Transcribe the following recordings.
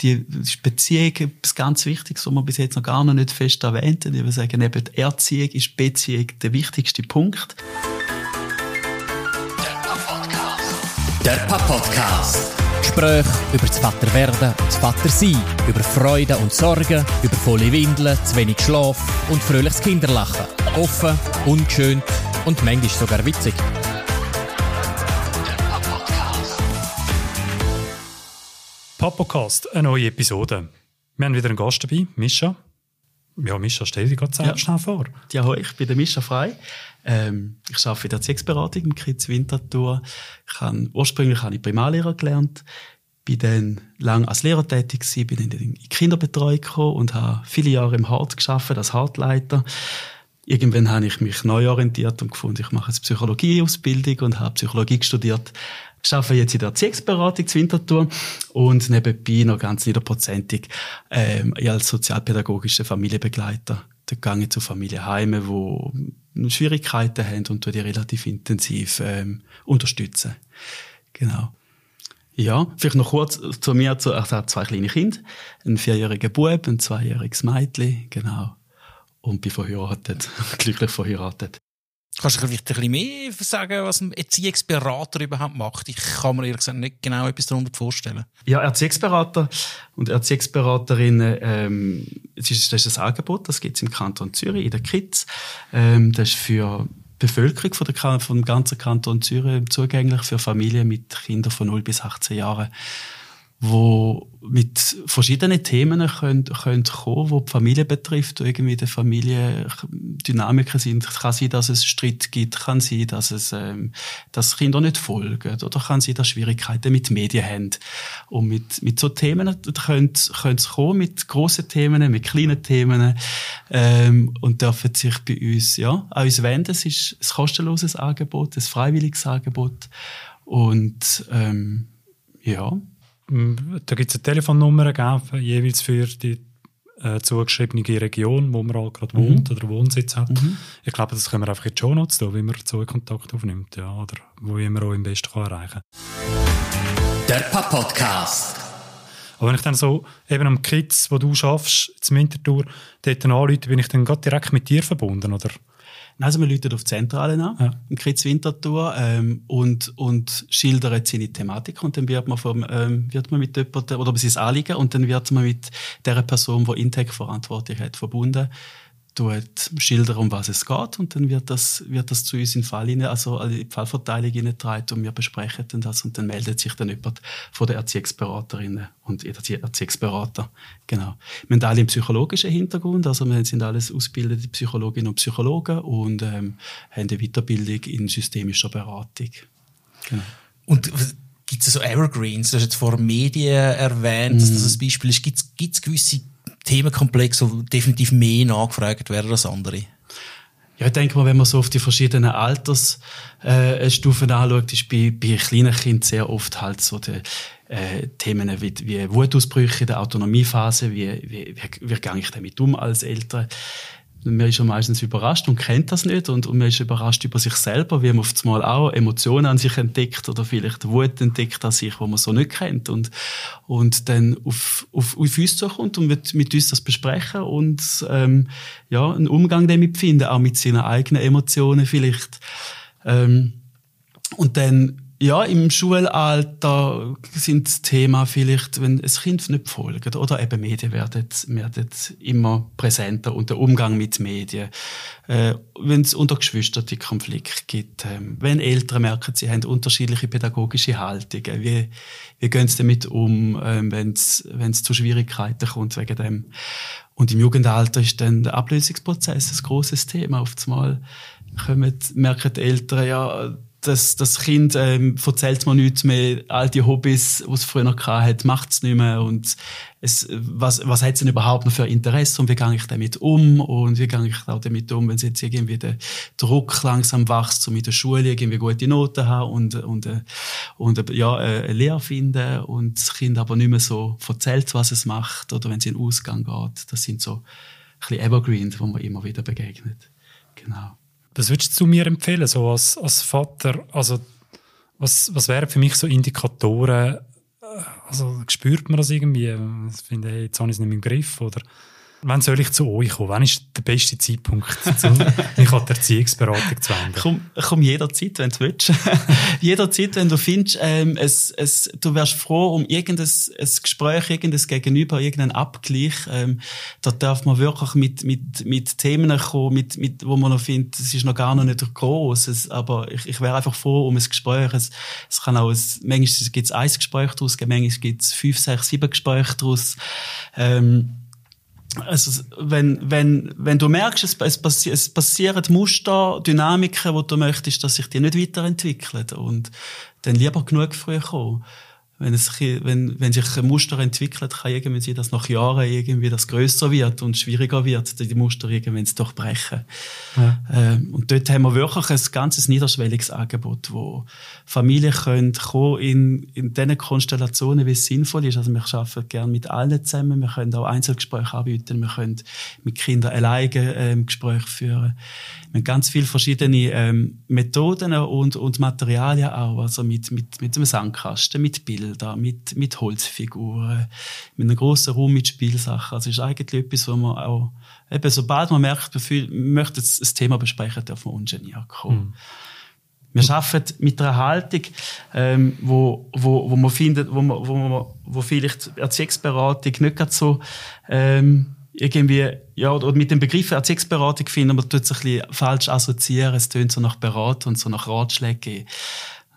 die Beziehung etwas ganz Wichtiges, was wir bis jetzt noch gar nicht fest erwähnt haben. Ich würde sagen, eben die Erziehung ist Beziehung der wichtigste Punkt. Der Papa-Podcast. Gespräche über das Vaterwerden und das Vatersein, über Freude und Sorgen, über volle Windeln, zu wenig Schlaf und fröhliches Kinderlachen. Offen, ungeschönt und manchmal sogar witzig. Papocast, eine neue Episode. Wir haben wieder einen Gast dabei, Mischa. Ja, Mischa, stell dich gerade ja. schnell vor. Ja, hoi, ich bin der Mischa Frei. Ähm, ich arbeite in der Erziehungsberatung im Kids Winterthur. Ich habe, ursprünglich habe ich Primarlehrer gelernt, bin dann lange als Lehrer tätig gewesen, bin in die Kinderbetreuung gekommen und habe viele Jahre im Hart geschafft als Hartleiter. Irgendwann habe ich mich neu orientiert und gefunden, ich mache jetzt Psychologieausbildung und habe Psychologie studiert ich arbeite jetzt in der Erziehungsberatung zu Winterthur und nebenbei noch ganz niederprozentig ähm, als sozialpädagogischer Familienbegleiter. Da gehe zu Familienheimen, die Schwierigkeiten haben und die relativ intensiv ähm, unterstützen. Genau. Ja, vielleicht noch kurz zu mir. Ich habe zwei kleine Kinder, einen vierjährigen Bub, ein zweijähriges Mädchen, genau. Und bin verheiratet, glücklich verheiratet. Kannst du vielleicht ein bisschen mehr sagen, was ein Erziehungsberater überhaupt macht? Ich kann mir ehrlich gesagt nicht genau etwas darunter vorstellen. Ja, Erziehungsberater und Erziehungsberaterinnen, ähm, das, ist, ein Angebot, das gibt es im Kanton Zürich, in der KITS. Ähm, das ist für die Bevölkerung von der, vom ganzen Kanton Zürich zugänglich für Familien mit Kindern von 0 bis 18 Jahren wo mit verschiedenen Themen können, können kommen, wo die Familie betrifft, irgendwie die Familie Dynamiken sind. Kann sein, dass es Streit gibt, kann sein, dass es, ähm, dass Kinder nicht folgen, oder kann sein, dass Schwierigkeiten mit Medien haben. Und mit, mit so Themen können, können sie kommen, mit grossen Themen, mit kleinen Themen, ähm, und dürfen sich bei uns, ja, an uns wenden. Es ist ein kostenloses Angebot, ein freiwilliges Angebot. Und, ähm, ja, da gibt es eine Telefonnummer gegeben, jeweils für die äh, zugeschriebene Region, wo man gerade mhm. wohnt oder Wohnsitz hat. Mhm. Ich glaube, das können wir einfach in die Show Notes tun, wie man so einen Kontakt aufnimmt, ja, oder wo man auch am besten kann erreichen kann. Der Podcast. Aber wenn ich dann so eben am Kids, wo du schaffst, zum Wintertour, dort anrufe, bin ich dann gerade direkt mit dir verbunden, oder? Also wir läuten auf die Zentrale an, ja. in Kritz Winterthur, ähm, und, und schildern seine Thematik und dann wird man, vom, ähm, wird man mit jemandem, oder sein Anliegen, und dann wird man mit der Person, die Intake verantwortlich hat, verbunden tut schildern, um was es geht und dann wird das, wird das zu uns in Fall rein, also in die Fallverteilung hineingetragen und wir besprechen dann das und dann meldet sich dann jemand von der Erziehungsberaterinnen und der Erziehungsberater. Genau. Wir haben alle einen psychologischen Hintergrund, also wir sind alles ausgebildete Psychologinnen und Psychologen und ähm, haben eine Weiterbildung in systemischer Beratung. Genau. Und gibt es so Evergreens? Du hast jetzt vor Medien erwähnt, dass das ein Beispiel ist. Gibt es gewisse Themenkomplex, die definitiv mehr nachgefragt werden als andere. Ja, ich denke mal, wenn man so auf die verschiedenen Altersstufen äh, anschaut, ist bei, bei kleinen Kindern sehr oft halt so die äh, Themen wie, wie Wutausbrüche in der Autonomiephase, wie, wie, wie, wie gehe ich damit um als Eltern, man ist ja meistens überrascht und kennt das nicht und, und man ist überrascht über sich selber, wie man oft mal auch Emotionen an sich entdeckt oder vielleicht Wut entdeckt an sich, wo man so nicht kennt und, und dann auf, auf, auf uns zukommt und mit, mit uns das besprechen und ähm, ja, einen Umgang damit finden, auch mit seinen eigenen Emotionen vielleicht. Ähm, und dann ja, im Schulalter sind das Thema vielleicht, wenn es Kind nicht folgt oder eben Medien werden, werden immer präsenter und der Umgang mit Medien. Äh, wenn es unter Geschwistern Konflikt gibt, äh, wenn Eltern merken, sie haben unterschiedliche pädagogische Haltungen, wie, wie gehen sie damit um, äh, wenn es zu Schwierigkeiten kommt wegen dem. Und im Jugendalter ist dann der Ablösungsprozess ein großes Thema. Einmal kommen, merken die Eltern, ja, das, das Kind ähm, erzählt mir nichts mehr, all die Hobbys, die es früher hatte, macht es nicht mehr und es, was, was hat es denn überhaupt noch für Interesse und wie gehe ich damit um und wie gehe ich auch damit um, wenn jetzt irgendwie der Druck langsam wächst, um in der Schule irgendwie gute Noten haben und, und, äh, und, und ja, äh, eine Lehre finden und das Kind aber nicht mehr so erzählt, was es macht oder wenn es in den Ausgang geht. Das sind so ein bisschen Evergreens, wo man immer wieder begegnet. Genau. Was würdest du mir empfehlen, so als, als Vater? Also, was, was wären für mich so Indikatoren, also spürt man das irgendwie? Ich finde, hey, jetzt habe ich es nicht mehr im Griff, oder Wann soll ich zu euch kommen? Wann ist der beste Zeitpunkt, mich an die Erziehungsberatung zu wenden? Komm, komm jederzeit, wenn du willst. jederzeit, wenn du findest, ähm, es, es, du wärst froh um irgendein ein Gespräch, irgendein Gegenüber, irgendeinen Abgleich. Ähm, da darf man wirklich mit, mit, mit Themen kommen, mit, mit, wo man noch findet, es ist noch gar noch nicht groß. Es, aber ich, ich wäre einfach froh um ein Gespräch. Es, es kann auch, ein, manchmal gibt es ein Gespräch daraus, manchmal gibt es fünf, sechs, sieben Gespräche daraus. Ähm, also, wenn, wenn, wenn du merkst, es, es, passi es passieren Muster, Dynamiken, wo du möchtest, dass sich die nicht weiterentwickeln. Und dann lieber genug früh kommen wenn, es, wenn, wenn sich ein Muster entwickelt, kann irgendwie sein, dass nach Jahren irgendwie das größer wird und schwieriger wird, die Muster irgendwie zu durchbrechen. Ja. Ähm, und dort haben wir wirklich ein ganzes niederschwelliges Angebot, wo Familien können kommen in, in den Konstellationen, wie es sinnvoll ist. Also wir arbeiten gerne mit allen zusammen. Wir können auch Einzelgespräche anbieten. Wir können mit Kindern alleine ähm, Gespräche führen. Wir haben ganz viele verschiedene ähm, Methoden und, und Materialien auch. Also mit, mit, mit einem Sandkasten, mit Bildern Bilder, mit, mit Holzfiguren, mit einem grossen Raum mit Spielsachen. Also es ist eigentlich etwas, wo man auch, eben, sobald man merkt, man möchte das Thema besprechen, darf man ungeniert kommen. Mhm. Wir arbeiten mit einer Haltung, ähm, wo, wo, wo man findet, wo, man, wo, man, wo vielleicht Erziehungsberatung nicht so ähm, irgendwie, ja, oder mit dem Begriff Erziehungsberatung finden, man tut es ein bisschen falsch assoziieren, es tönt so nach Beratung und so nach Ratschlägen.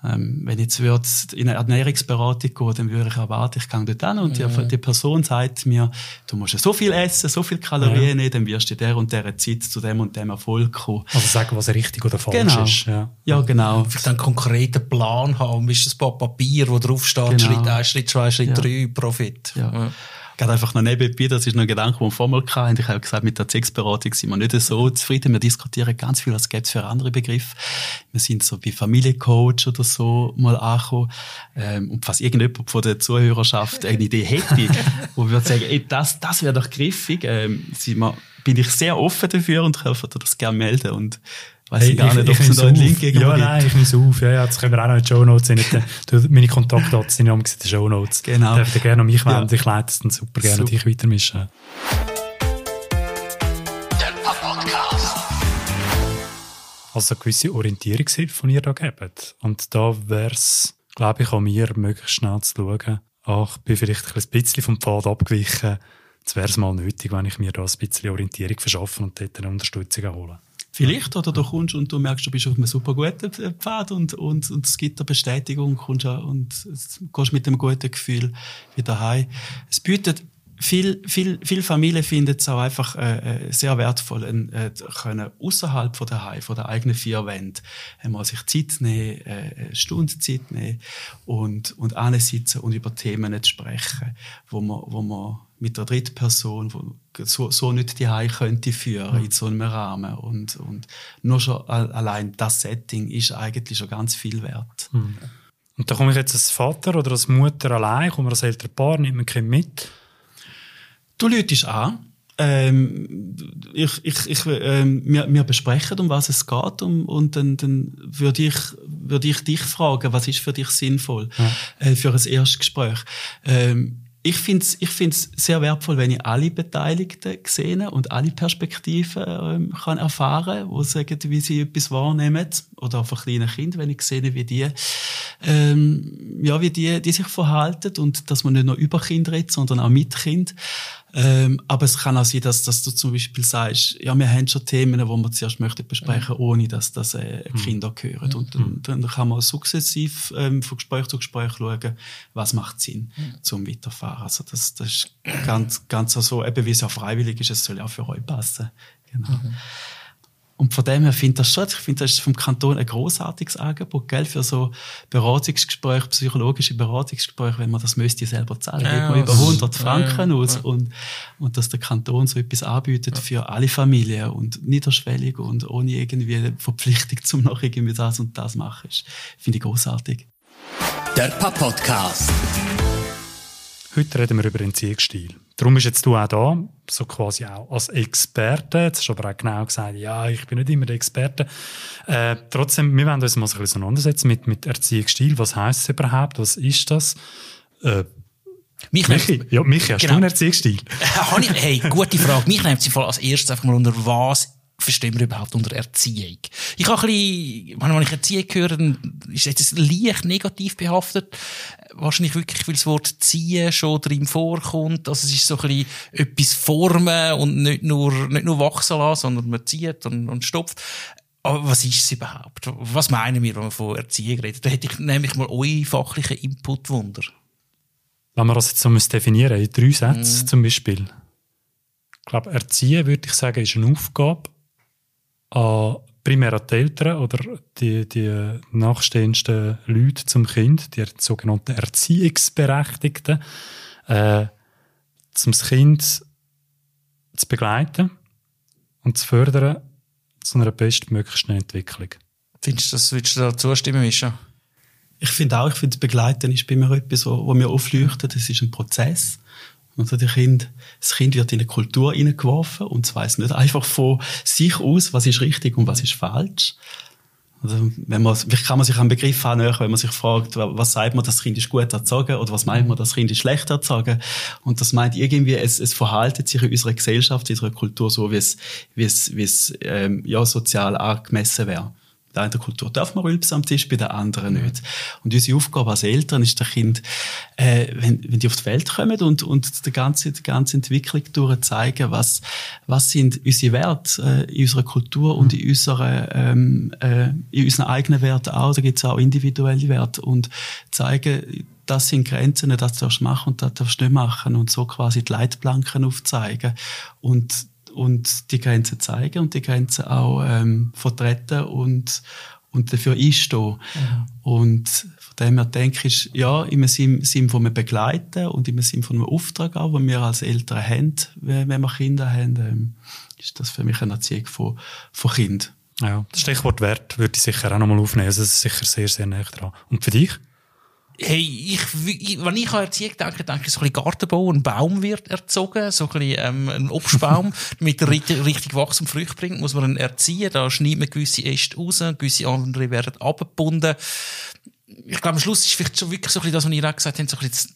Ähm, wenn ich jetzt würde in eine Ernährungsberatung gehen, dann würde ich erwarten, ich gehe dort an und ja. die, die, Person sagt mir, du musst so viel essen, so viel Kalorien ja. nehmen, dann wirst du in der und der Zeit zu dem und dem Erfolg kommen. Also sagen, was richtig oder falsch genau. ist. Ja, ja genau. Vielleicht einen konkreten Plan haben, ist das ein paar Papier, wo drauf steht, genau. Schritt 1, Schritt 2, Schritt 3, Profit. Ja gerade einfach noch nebenbei, das ist noch ein Gedanke, den wir vorher hatten. Ich habe gesagt, mit der Erziehungsberatung sind wir nicht so zufrieden. Wir diskutieren ganz viel, was gibt es für andere Begriffe. Wir sind so bei Familiencoach oder so mal angekommen. Ähm, und falls irgendjemand von der Zuhörerschaft eine Idee hätte, wo wir sagen, ey, das, das wäre doch griffig, ähm, sind wir, bin ich sehr offen dafür und helfe dir das gerne melden und Weiß hey, ich gar nicht, ob es da einen Link gegen Ja, nein, ich nehme auf. Ja, ja, das können wir auch noch in den Show Notes Meine Kontaktdaten sind in den Show Notes. Genau. Dürft ihr gerne an mich wenden. Ja. Ich leite es dann super gerne super. dich weitermischen. Also eine gewisse Orientierungshilfe, die ihr da gebt. Und da wäre es, glaube ich, an mir, möglichst schnell zu schauen, ach, ich bin vielleicht ein bisschen vom Pfad abgewichen. Jetzt wäre es mal nötig, wenn ich mir da ein bisschen Orientierung verschaffe und dort eine Unterstützung hole. Vielleicht, oder du kommst und du merkst, du bist auf einem super guten Pfad und, und, und es gibt eine Bestätigung kommst und gehst mit einem guten Gefühl wieder heim. Es bietet viel, viel, viel Familien finden es auch einfach äh, äh sehr wertvoll, äh, können außerhalb von der Heim, von der eigenen vier Wände, einmal sich Zeit nehmen, äh, eine Stunde Zeit nehmen und und sitzen und über Themen zu sprechen, wo man, wo man mit der dritten Person, wo so, so nicht die könnte führen mhm. in so einem Rahmen und und nur schon allein das Setting ist eigentlich schon ganz viel wert. Mhm. Und da komme ich jetzt als Vater oder als Mutter allein, komme als ältere Paar, nimmt mein Kind mit Du läutest an. Ähm, ich, ich, ich, ähm, wir, wir besprechen, um was es geht, um, und dann, dann würde ich, würde ich dich fragen, was ist für dich sinnvoll ja. äh, für ein Erstgespräch. Ähm, ich finde es ich find's sehr wertvoll, wenn ich alle Beteiligten sehe und alle Perspektiven ähm, kann erfahren kann, die sagen, wie sie etwas wahrnehmen. Oder auch von kleinen Kindern, wenn ich sehe, wie die, ähm, ja, wie die, die sich verhalten und dass man nicht nur über Kinder redet, sondern auch mit Kind. Ähm, aber es kann auch sein, dass, dass du zum Beispiel sagst, ja, wir haben schon Themen, wo wir zuerst möchten besprechen, mhm. ohne dass das äh, mhm. Kinder gehören. Und dann, mhm. dann kann man sukzessiv ähm, von Gespräch zu Gespräch schauen, was macht Sinn zum Weiterfahren. Also das, das ist ganz, ganz so, eben wie es ja freiwillig ist, es soll ja auch für euch passen. Genau. Mhm. Und von dem her finde ich das schon, ich finde, das ist vom Kanton ein großartiges Angebot, gell, für so Beratungsgespräche, psychologische Beratungsgespräche, wenn man das müsste selber zahlen, ja, geht man über 100 Franken ja, aus ja. und, und dass der Kanton so etwas anbietet für alle Familien und niederschwellig und ohne irgendwie Verpflichtung zum noch irgendwie das und das machen, finde ich großartig. Der Pop-Podcast. Heute reden wir über den Erziehungsstil. Darum bist jetzt du auch da, so quasi auch als Experte. Jetzt hast du aber auch genau gesagt, ja, ich bin nicht immer der Experte. Äh, trotzdem, wir wollen uns mal so ein bisschen auseinandersetzen mit, mit Erziehungsstil. Was heisst es überhaupt? Was ist das? Äh, Mich Michi, ja, Michi, hast Genau. du einen Erziehungsstil? Äh, hey, gute Frage. Mich nimmt sie als erstes einfach mal unter was verstehen wir überhaupt unter Erziehung? Ich habe ein bisschen, wenn ich Erziehung höre, dann ist jetzt leicht negativ behaftet. Wahrscheinlich wirklich, weil das Wort ziehen schon drin vorkommt. Also es ist so ein bisschen etwas formen und nicht nur, nicht nur wachsen lassen, sondern man zieht und, und stopft. Aber was ist es überhaupt? Was meinen wir, wenn wir von Erziehung reden? Da hätte ich nämlich mal euren fachlichen Input wunder. Wenn wir das jetzt so definieren in drei Mhm. Sätzen zum Beispiel. Ich glaube, Erziehen, würde ich sagen, ist eine Aufgabe an primär an die Eltern oder die, die nachstehendsten Leute zum Kind, die sogenannten Erziehungsberechtigten, äh, zum das Kind zu begleiten und zu fördern zu einer bestmöglichen Entwicklung. Findest du, das würdest du da zustimmen, Mischa? Ich finde auch, ich finde, das Begleiten ist bei mir etwas, wo, wo mir aufleuchtet. Das ist ein Prozess. Also die kind, das Kind wird in eine Kultur hineingeworfen und es weiß nicht einfach von sich aus, was ist richtig und was ist falsch. Also, wenn man, vielleicht kann man sich einen Begriff annähern, wenn man sich fragt, wa- was sagt man, das Kind ist gut erzogen oder was meint man, das Kind ist schlecht erzogen. Und das meint irgendwie, es, es verhaltet sich in unserer Gesellschaft, in unserer Kultur so, wie es, wie es, wie es ähm, ja, sozial angemessen wäre. Der einen Kultur darf man rülpsen am Tisch, bei der anderen nicht. Und unsere Aufgabe als Eltern ist, der Kind, äh, wenn, wenn die auf die Welt kommen und, und die ganze, die ganze Entwicklung durch zeigen, was, was sind unsere Werte äh, in unserer Kultur und in, unserer, ähm, äh, in unseren eigenen Werten auch. Da gibt es auch individuelle Werte und zeigen, das sind Grenzen, das darfst du machen und das darfst du nicht machen und so quasi die Leitplanken aufzeigen und und die Grenzen zeigen und die Grenzen auch ähm, vertreten und, und dafür einstehen. Und von dem her denke ich, ja, im Sinn, Sinn von einem Begleiten und im Sinn von einem Auftrag auch, den wir als Eltern haben, wenn wenn wir Kinder haben, ähm, ist das für mich eine Erziehung von, von Kind. Ja, das Stichwort Wert würde ich sicher auch nochmal aufnehmen. Also das ist sicher sehr, sehr nah dran. Und für dich? Hey, ich, ich, wenn ich an Erziehung denke, denke ich so ein bisschen Gartenbau. Ein Baum wird erzogen, so ein bisschen, ähm, ein Obstbaum, damit er richtig, richtig Wachstum Früchte bringt, muss man ihn erziehen. Da schneidet man gewisse Äste raus, gewisse andere werden abgebunden. Ich glaube, am Schluss ist vielleicht schon wirklich so ein bisschen das, was ich auch gesagt habe, so ein bisschen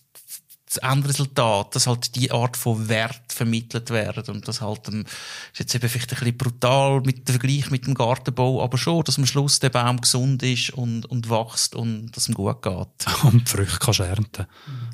das, Endresultat, dass halt die Art von Wert vermittelt werden und das halt, ähm, ist jetzt eben vielleicht ein bisschen brutal mit dem Vergleich mit dem Gartenbau, aber schon, dass am Schluss der Baum gesund ist und, und wächst und dass ihm gut geht. Und die Früchte kannst du ernten.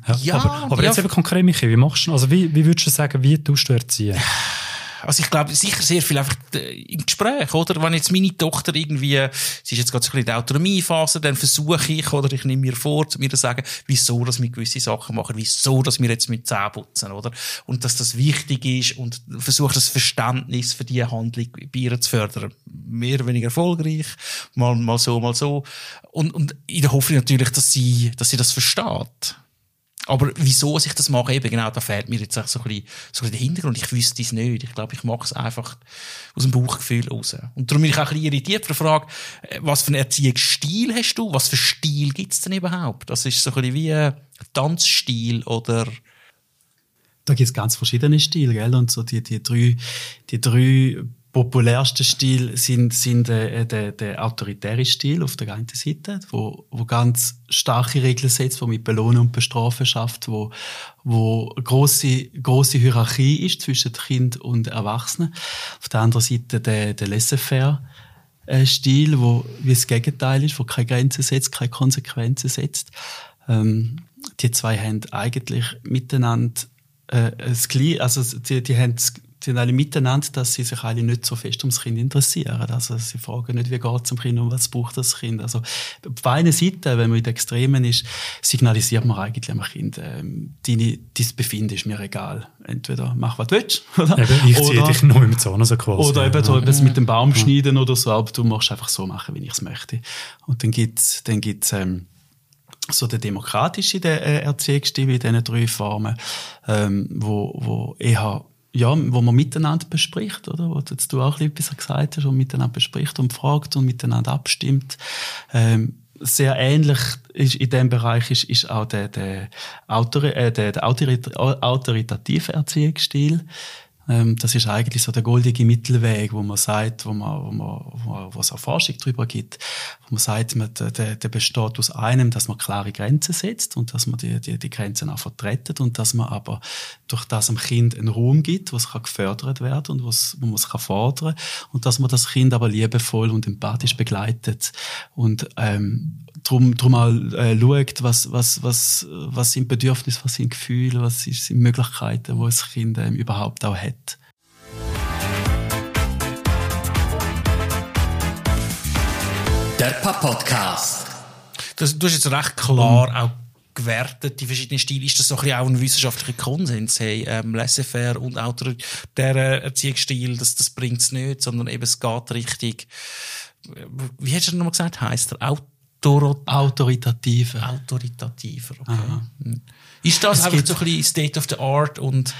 Ja, Ja, aber, aber ja. jetzt eben konkret, Michi, wie machst du, also wie, wie würdest du sagen, wie tust du erziehen? Also ich glaube sicher sehr viel einfach äh, im Gespräch, oder? Wenn jetzt meine Tochter irgendwie, sie ist jetzt gerade so ein bisschen in der Autonomiephase, dann versuche ich, oder ich nehme mir vor, zu mir zu sagen, wieso, dass wir gewisse Sachen machen, wieso, dass wir jetzt mit Zähne putzen, oder? Und dass das wichtig ist und versuche das Verständnis für diese Handlung bei ihr zu fördern. Mehr oder weniger erfolgreich, mal, mal so, mal so. Und, und in der Hoffnung natürlich, dass sie, dass sie das versteht. Aber wieso ich das mache, eben genau, da fehlt mir jetzt auch so ein bisschen, so ein bisschen der Hintergrund. Ich wüsste es nicht. Ich glaube, ich mache es einfach aus dem Bauchgefühl raus. Und darum bin ich auch ein bisschen irritiert von der Frage, äh, was für einen Erziehungsstil hast du? Was für Stil gibt es denn überhaupt? Das ist so ein bisschen wie ein Tanzstil oder... Da gibt es ganz verschiedene Stile, gell? Und so die, die drei, die drei populärsten Stile sind, sind äh, der, der autoritäre Stil auf der einen Seite, wo, wo ganz starke Regeln setzt, wo mit Belohnen und Bestrafen schafft, wo, wo große, große Hierarchie ist zwischen Kind und Erwachsenen. Auf der anderen Seite der, der laissez-faire äh, Stil, wo wie das Gegenteil ist, wo keine Grenzen setzt, keine Konsequenzen setzt. Ähm, die zwei haben eigentlich miteinander äh, das also die, die haben sind alle miteinander, dass sie sich alle nicht so fest ums Kind interessieren. Also sie fragen nicht, wie geht es dem Kind und was braucht das Kind. Also auf einer Seite, wenn man in den Extremen ist, signalisiert man eigentlich dem Kind, ähm, deine, dein Befinden ist mir egal. Entweder mach, was du willst, oder? Eben, ich ziehe dich noch im Zahn, so quasi. oder eben so etwas mit dem Baum schneiden oder so, aber du machst einfach so machen, wie ich es möchte. Und dann gibt's dann gibt's ähm, so der demokratische der, äh, Erziehungsstil in diesen drei Formen, ähm, wo, wo eher ja, wo man miteinander bespricht, oder? Wo jetzt du auch bisschen gesagt hast, und miteinander bespricht und fragt und miteinander abstimmt. Ähm, sehr ähnlich ist in dem Bereich ist, ist auch der, der, Autori äh, der, der autorit autoritative Erziehungsstil. Ähm, das ist eigentlich so der goldige Mittelweg, wo man sagt, wo man, wo man, wo es auch Forschung darüber gibt, wo man sagt, man, der, der besteht aus einem, dass man klare Grenzen setzt und dass man die, die, die Grenzen auch vertretet und dass man aber durch das dem Kind einen Raum gibt, wo es kann gefördert werden und was, wo man es kann fordern und dass man das Kind aber liebevoll und empathisch begleitet. Und ähm, drum, drum auch äh, schaut, was, was, was, was sind Bedürfnisse, was sind Gefühle, was sind Möglichkeiten, wo das Kind ähm, überhaupt auch hat. Der Papa-Podcast. Das, du hast jetzt recht klar auch gewertet, die verschiedenen Stile. Ist das so ein bisschen auch ein wissenschaftlicher Konsens? Hey, ähm, Laissez-faire und autoritärer Erziehungsstil, das, das bringt es nicht, sondern eben es geht richtig, wie hast du nochmal gesagt, heisst er? Autoritativer. Autoritativer, okay. Mhm. Ist das es einfach so ein bisschen State of the Art und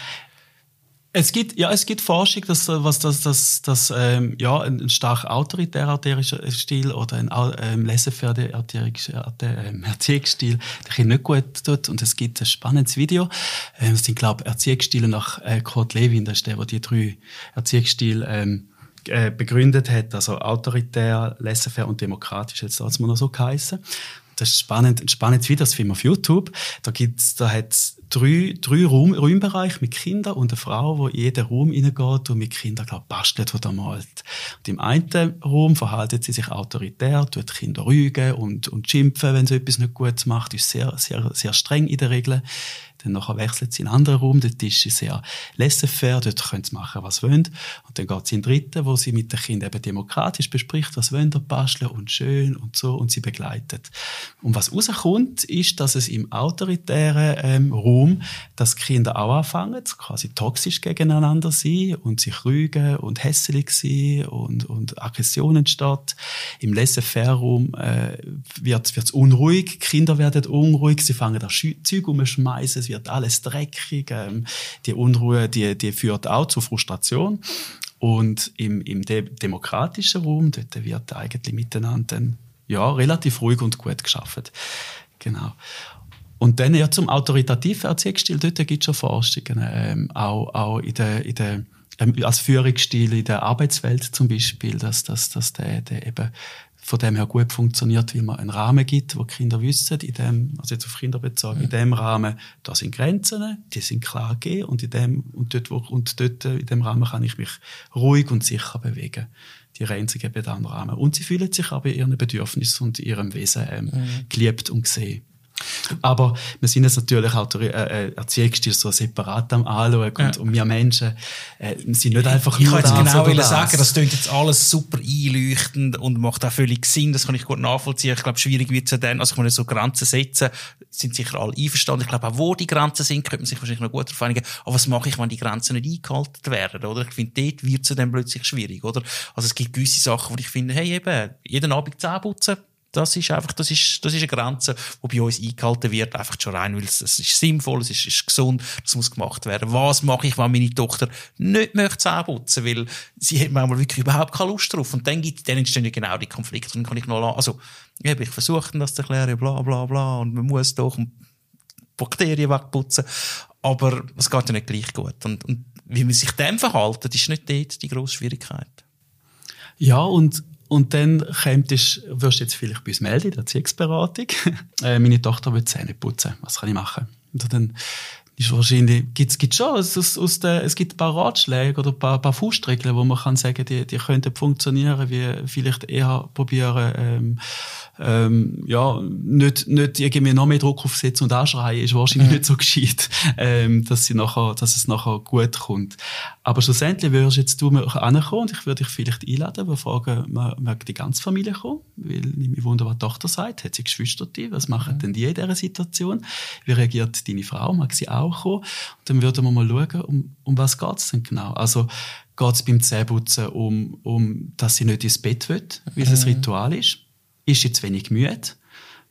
es gibt, ja, es gibt Forschung, dass, was das, das, das, ähm, ja, ein, ein stark autoritärer Stil oder ein ähm, laissez-faire ähm, Erziehungsstil, der nicht gut tut. Und es gibt ein spannendes Video. Ähm, es sind, glaube ich, Erziehungsstile nach äh, Kurt Lewin, das ist der, der die drei Erziehungsstile ähm, äh, begründet hat, also autoritär, laissez-faire und demokratisch, jetzt soll es mal noch so geheißen das ist spannend, ein spannendes Video, das Film auf YouTube. Da gibt's, da hat's drei, drei Raum, Räumbereiche mit Kindern und eine Frau, wo in jeden Raum reingeht und mit Kindern, glaub, bastelt oder malt. Und im einen Raum verhaltet sie sich autoritär, tut Kinder rügen und, und schimpfen, wenn sie etwas nicht gut macht, ist sehr, sehr, sehr streng in der Regel. Dann nachher wechselt sie in einen anderen Raum, dort ist sie sehr laissez-faire, dort können sie machen, was sie wollen. Und dann geht sie in den dritten, wo sie mit den Kindern eben demokratisch bespricht, was wollen sie basteln und schön und so und sie begleitet. Und was rauskommt, ist, dass es im autoritären ähm, Raum, dass Kinder auch anfangen, quasi toxisch gegeneinander sein und sich rügen und hässlich sein und, und Aggression entsteht. Im laissez-faire Raum äh, wird es unruhig, Kinder werden unruhig, sie fangen an Zeug umschmeißen, wird alles dreckig. Ähm, die Unruhe, die, die führt auch zu Frustration. Und im, im de demokratischen Raum, dort wird eigentlich miteinander ja, relativ ruhig und gut geschafft. Genau. Und dann ja zum autoritativen Erziehungsstil, dort gibt es schon Forschungen, ähm, auch, auch in der, in der ähm, als Führungsstil in der Arbeitswelt zum Beispiel, dass, dass, dass der, der eben von dem her gut funktioniert, weil man einen Rahmen gibt, wo Kinder wissen, in dem, also jetzt auf Kinder bezogen, mhm. in dem Rahmen, da sind Grenzen, die sind klar gegeben und in dem, und dort, wo, und dort, in dem Rahmen kann ich mich ruhig und sicher bewegen. Die Grenzen geben dann Rahmen. Und sie fühlen sich aber ihren Bedürfnissen und ihrem Wesen ähm, mhm. geliebt und gesehen. Aber wir sind jetzt natürlich auch der äh, äh, Erziehungsstil so separat am Anschauen ja. und, und wir Menschen äh, sind nicht einfach ich nur Ich kann jetzt genau das. sagen, das klingt jetzt alles super einleuchtend und macht auch völlig Sinn, das kann ich gut nachvollziehen. Ich glaube, schwierig wird es dann, also ich meine, so Grenzen setzen, sind sicher alle einverstanden. Ich glaube, auch wo die Grenzen sind, könnte man sich wahrscheinlich noch gut darauf einigen. Aber was mache ich, wenn die Grenzen nicht eingehalten werden, oder? Ich finde, dort wird es dann plötzlich schwierig, oder? Also es gibt gewisse Sachen, wo ich finde, hey, eben, jeden Abend Zähne putzen, das ist einfach, das ist, das ist eine Grenze, die bei uns eingehalten wird, einfach schon rein, weil es, es ist sinnvoll, es ist, ist gesund, das muss gemacht werden. Was mache ich, wenn meine Tochter nicht möchte Zähne putzen, weil sie hat manchmal wirklich überhaupt keine Lust drauf. Und dann gibt, dann entstehen ja genau die Konflikte. Dann kann ich noch, also, ja, ich versuche das zu erklären, bla, bla, bla, und man muss doch Bakterien wegputzen. Aber es geht ja nicht gleich gut. Und, und wie man sich dem verhalten, ist nicht dort die grosse Schwierigkeit. Ja, und und dann kommst, wirst du jetzt vielleicht bei uns melden, in der Erziehungsberatung. äh, meine Tochter will Zähne putzen. Was kann ich machen? Und dann ist wahrscheinlich, gibt's, gibt's schon, aus, aus der, es gibt ein paar Ratschläge oder ein paar, ein paar Faustregeln, wo man kann sagen, die, die könnten funktionieren, wie vielleicht eher probieren, ähm, ähm, ja, nicht, nicht irgendwie noch mehr Druck aufsetzen und anschreien, ist wahrscheinlich mhm. nicht so gescheit, ähm, dass sie nachher, dass es nachher gut kommt. Aber schlussendlich würdest jetzt du ankommen und ich würde dich vielleicht einladen, wir fragen, mag die ganze Familie kommen, weil ich mich wundere, was die Tochter sagt, hat sie Geschwister, was machen mhm. denn die in dieser Situation? Wie reagiert deine Frau, mag sie auch kommen? Und dann würden wir mal schauen, um, um was geht's denn genau? Also, geht's beim Zähneputzen um, um, dass sie nicht ins Bett will, weil es ein mhm. Ritual ist? ist jetzt wenig müde.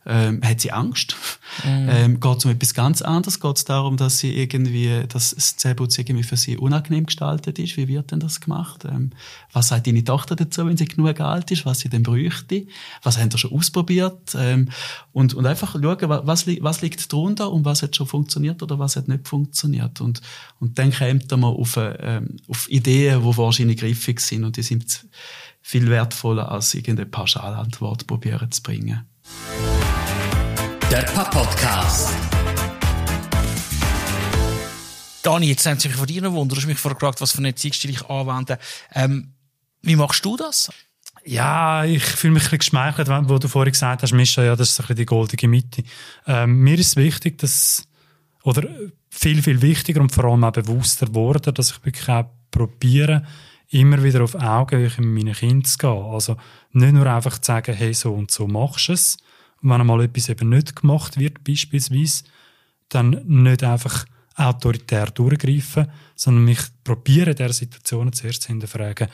Ähm, hat sie Angst? Mhm. Ähm, geht es um etwas ganz anderes? Geht es darum, dass sie irgendwie, dass das Zähneputz irgendwie für sie unangenehm gestaltet ist? Wie wird denn das gemacht? Ähm, was sagt deine Tochter dazu, wenn sie genug alt ist? Was sie denn bräuchte? Was haben ihr schon ausprobiert? Ähm, und, und einfach schauen, was, was liegt drunter und was hat schon funktioniert oder was hat nicht funktioniert. Und, und dann kommt man auf, ähm, auf Ideen, die wahrscheinlich griffig sind und die sind viel wertvoller als irgendeine Pauschalantwort probieren zu bringen. Der Podcast. Dani, jetzt haben Sie mich von dir noch Wunder. Du hast mich vorher gefragt, was für eine Erziehungsstil ich anwende. Ähm, wie machst du das? Ja, ich fühle mich ein bisschen geschmeichelt, wo du vorhin gesagt hast, Mischa, ja, das ist ein bisschen die goldige Mitte. Ähm, mir ist wichtig, dass, oder viel, viel wichtiger und vor allem auch bewusster geworden, dass ich wirklich auch probiere, immer wieder auf Augenhöhe mit meinen Kindern zu gehen. Also nicht nur einfach zu sagen, hey, so und so machst du es, wenn einmal etwas eben nicht gemacht wird, beispielsweise, dann nicht einfach autoritär durchgreifen, sondern mich probieren, der Situation zuerst zu hinterfragen,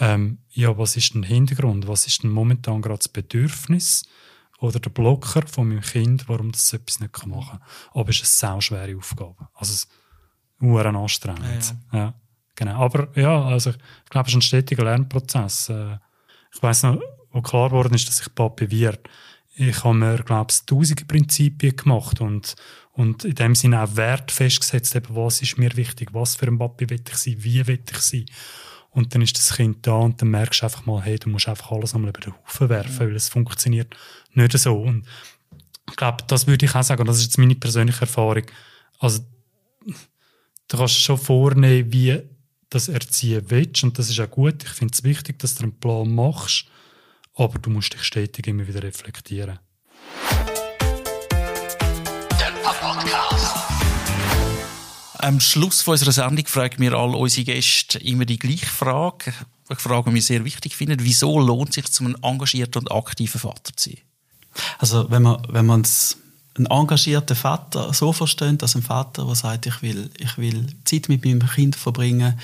ähm, ja, was ist denn der Hintergrund? Was ist denn momentan gerade das Bedürfnis oder der Blocker von meinem Kind, warum das etwas nicht machen kann? Aber es ist eine sehr schwere Aufgabe. Also, es ist anstrengend. Ja, ja. ja, genau. Aber ja, also, ich glaube, es ist ein stetiger Lernprozess. Äh, ich weiss noch, wo klar geworden ist, dass ich Papi wird ich habe mir, glaube ich, tausende Prinzipien gemacht und, und in dem Sinne auch Wert festgesetzt, eben, was ist mir wichtig, was für ein Papi will ich sein, wie will ich sein. Und dann ist das Kind da und dann merkst du einfach mal, hey, du musst einfach alles einmal über den Haufen werfen, mhm. weil es funktioniert nicht so. Und ich glaube, das würde ich auch sagen, und das ist jetzt meine persönliche Erfahrung. Also, du kannst schon vornehmen, wie das erziehen willst, und das ist auch gut. Ich finde es wichtig, dass du einen Plan machst aber du musst dich stetig immer wieder reflektieren. Am Schluss unserer Sendung fragen wir all unsere Gäste immer die gleiche Frage. Eine Frage, die wir sehr wichtig finden. Wieso lohnt es sich, zum einen engagierten und aktiven Vater zu sein? Also, wenn man, wenn man einen engagierten Vater so versteht, dass ein Vater, der sagt, ich will, ich will Zeit mit meinem Kind verbringen,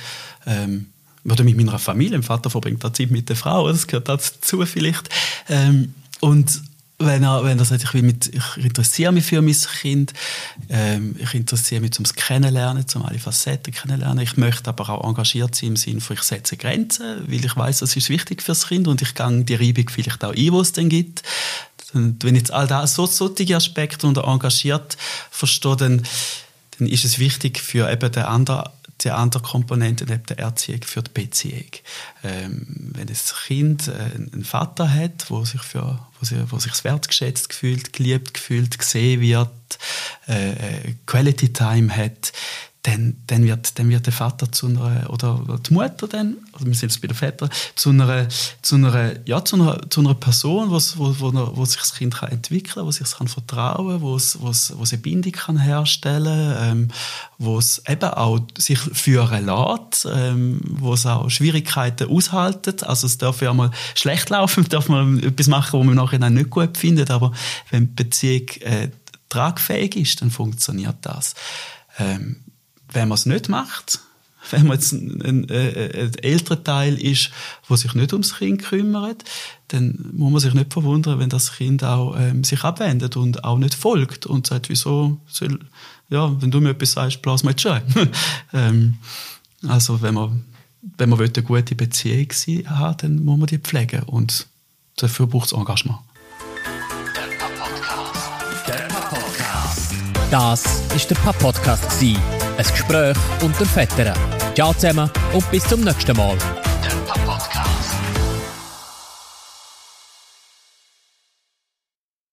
ähm, oder mit meiner Familie. Mein Vater verbringt da Zeit mit der Frau, das gehört dazu vielleicht. Ähm, und wenn er, wenn er sagt, ich, will mit, ich interessiere mich für mein Kind, ähm, ich interessiere mich zum Kennenlernen, zum alle Facetten kennenlernen. Ich möchte aber auch engagiert sein im Sinne von, ich setze Grenzen, weil ich weiß, das ist wichtig fürs Kind und ich gehe die Reibung vielleicht auch ein, die es dann gibt. Und wenn jetzt all das, so, solche Aspekte unter engagiert verstehe, dann, dann ist es wichtig für eben den anderen die andere Komponente neben der Erziehung für die Beziehung. Ähm, wenn das Kind äh, einen Vater hat, wo sich für, wo sich, wo sich wertgeschätzt gefühlt, geliebt gefühlt, gesehen wird, äh, äh Quality Time hat, dann, dann, wird, dann wird der Vater zu einer, oder die Mutter dann, also wir sind jetzt bei den Vätern, zu einer, zu einer, ja, zu einer, zu einer Person, wo, wo, wo, wo sich das Kind kann entwickeln kann, wo sich kann vertrauen wo es, wo es, wo es eine Bindung kann herstellen ähm, wo es eben auch sich führen lässt, ähm, wo es auch Schwierigkeiten aushaltet. Also es darf ja mal schlecht laufen, darf man etwas machen, was man nachher nicht gut findet, aber wenn die Beziehung äh, tragfähig ist, dann funktioniert das. Ähm, wenn man es nicht macht, wenn man jetzt ein, ein, ein, älterer Teil ist, der sich nicht ums Kind kümmert, dann muss man sich nicht verwundern, wenn das Kind auch ähm, sich abwendet und auch nicht folgt und sagt, wieso soll, ja, wenn du mir etwas sagst, blass mal schon. ähm, also wenn man, wenn man eine gute Beziehung haben dann muss man die pflegen und dafür braucht es Engagement. Das ist der Pap-Podcast. Ein Gespräch unter Vettern. Ciao zusammen und bis zum nächsten Mal.